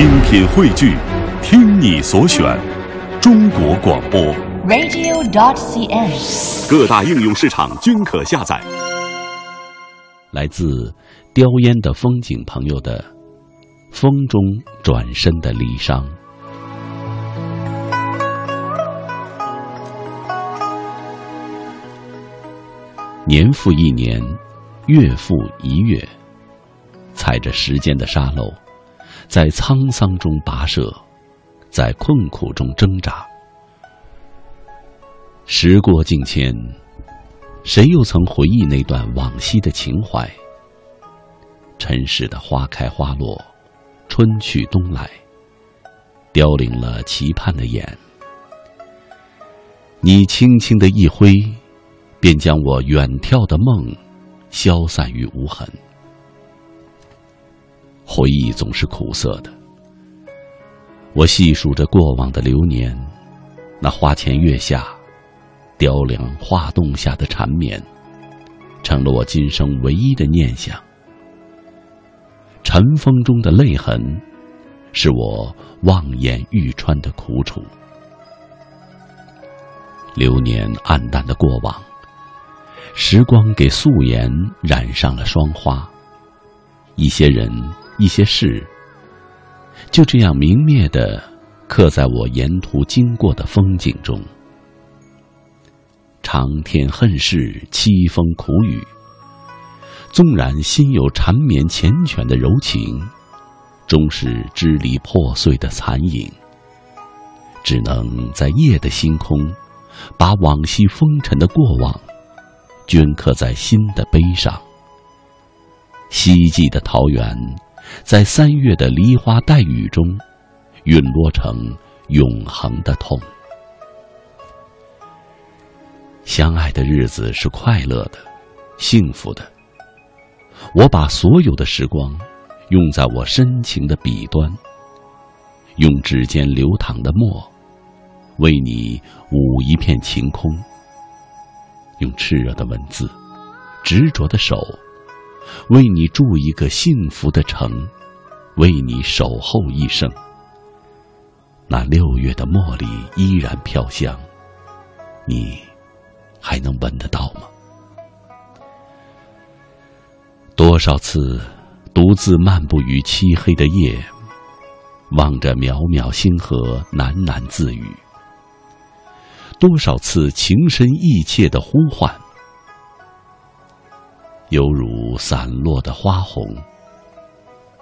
精品汇聚，听你所选，中国广播。radio.dot.cn，。各大应用市场均可下载。来自叼烟的风景朋友的风中转身的离殇。年复一年，月复一月，踩着时间的沙漏，在沧桑中跋涉，在困苦中挣扎。时过境迁，谁又曾回忆那段往昔的情怀？尘世的花开花落，春去冬来，凋零了期盼的眼。你轻轻的一挥，便将我远眺的梦消散于无痕。回忆总是苦涩的，我细数着过往的流年，那花前月下。雕梁画栋下的缠绵，成了我今生唯一的念想。尘封中的泪痕，是我望眼欲穿的苦楚。流年暗淡的过往，时光给素颜染上了霜花。一些人，一些事，就这样明灭的刻在我沿途经过的风景中。长天恨世，凄风苦雨。纵然心有缠绵缱绻的柔情，终是支离破碎的残影。只能在夜的星空，把往昔风尘的过往，镌刻在心的碑上。希冀的桃源，在三月的梨花带雨中，陨落成永恒的痛。相爱的日子是快乐的，幸福的。我把所有的时光用在我深情的笔端，用指尖流淌的墨，为你舞一片晴空。用炽热的文字，执着的手，为你筑一个幸福的城，为你守候一生。那六月的茉莉依然飘香，你。还能闻得到吗？多少次独自漫步于漆黑的夜，望着渺渺星河喃喃自语；多少次情深意切的呼唤，犹如散落的花红。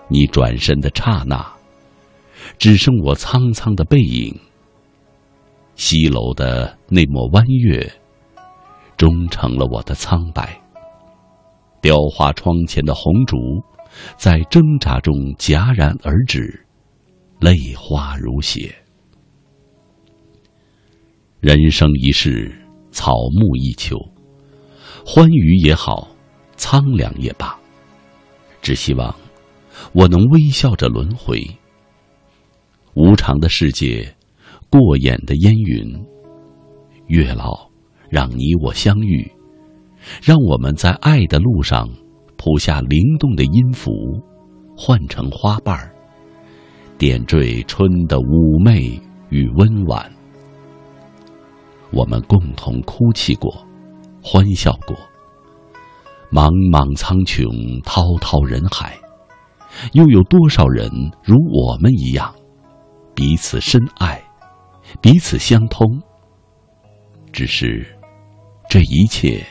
你转身的刹那，只剩我苍苍的背影。西楼的那抹弯月。终成了我的苍白。雕花窗前的红烛，在挣扎中戛然而止，泪花如血。人生一世，草木一秋，欢愉也好，苍凉也罢，只希望我能微笑着轮回。无常的世界，过眼的烟云，月老。让你我相遇，让我们在爱的路上谱下灵动的音符，换成花瓣儿，点缀春的妩媚与温婉。我们共同哭泣过，欢笑过。茫茫苍穹，滔滔人海，又有多少人如我们一样，彼此深爱，彼此相通？只是。这一切，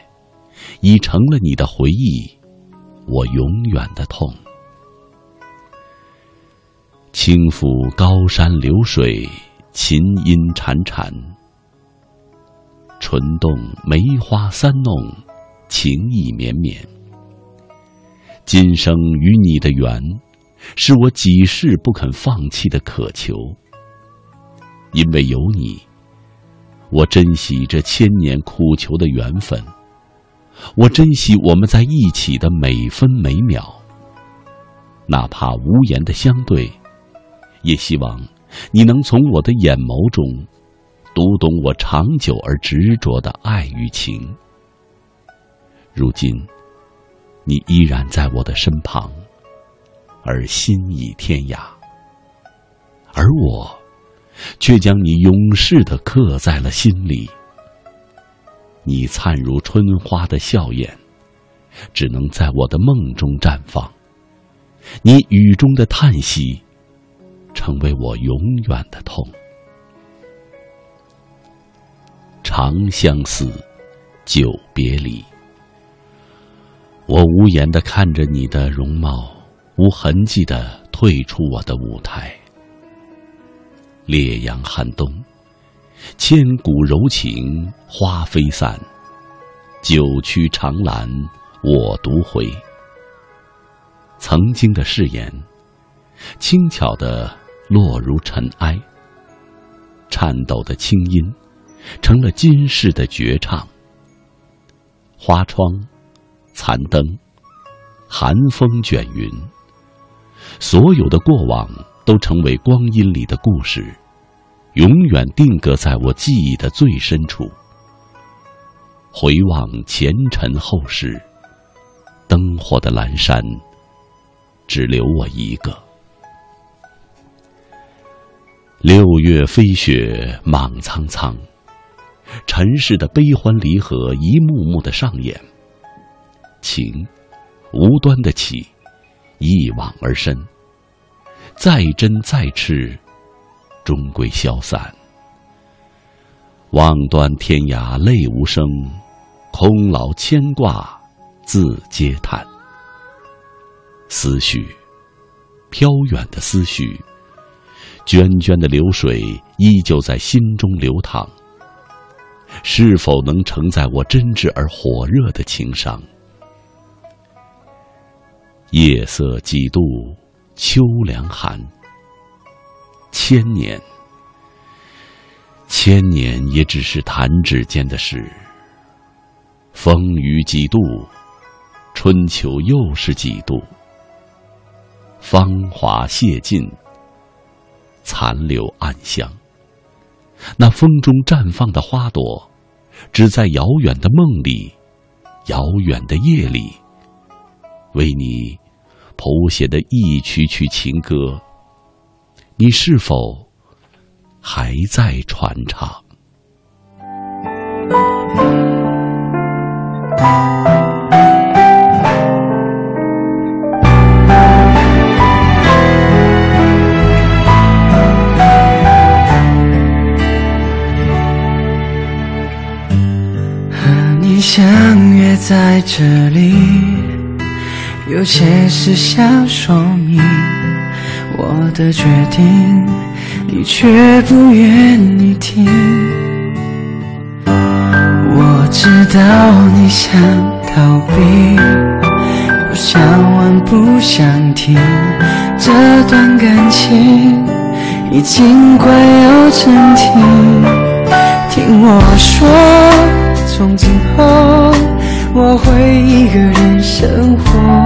已成了你的回忆，我永远的痛。轻抚高山流水，琴音潺潺，唇动梅花三弄，情意绵绵。今生与你的缘，是我几世不肯放弃的渴求，因为有你。我珍惜这千年苦求的缘分，我珍惜我们在一起的每分每秒。哪怕无言的相对，也希望你能从我的眼眸中读懂我长久而执着的爱与情。如今，你依然在我的身旁，而心已天涯。而我，却将你永世的刻在了心里。你灿如春花的笑颜，只能在我的梦中绽放。你雨中的叹息，成为我永远的痛。长相思，久别离。我无言的看着你的容貌，无痕迹的退出我的舞台。烈阳寒冬，千古柔情花飞散，九曲长兰我独回。曾经的誓言，轻巧的落如尘埃。颤抖的清音，成了今世的绝唱。花窗。残灯，寒风卷云。所有的过往都成为光阴里的故事，永远定格在我记忆的最深处。回望前尘后世，灯火的阑珊，只留我一个。六月飞雪莽苍苍，尘世的悲欢离合一幕幕的上演。情，无端的起，一往而深。再真再痴，终归消散。望断天涯泪无声，空劳牵挂自嗟叹。思绪，飘远的思绪，涓涓的流水依旧在心中流淌。是否能承载我真挚而火热的情伤？夜色几度，秋凉寒。千年，千年也只是弹指间的事。风雨几度，春秋又是几度。芳华谢尽，残留暗香。那风中绽放的花朵，只在遥远的梦里，遥远的夜里。为你谱写的一曲曲情歌，你是否还在传唱？和你相约在这里。有些事想说明，我的决定你却不愿意听。我知道你想逃避，不想问不想听，这段感情已经快要成题。听我说，从今后我会一个人生活。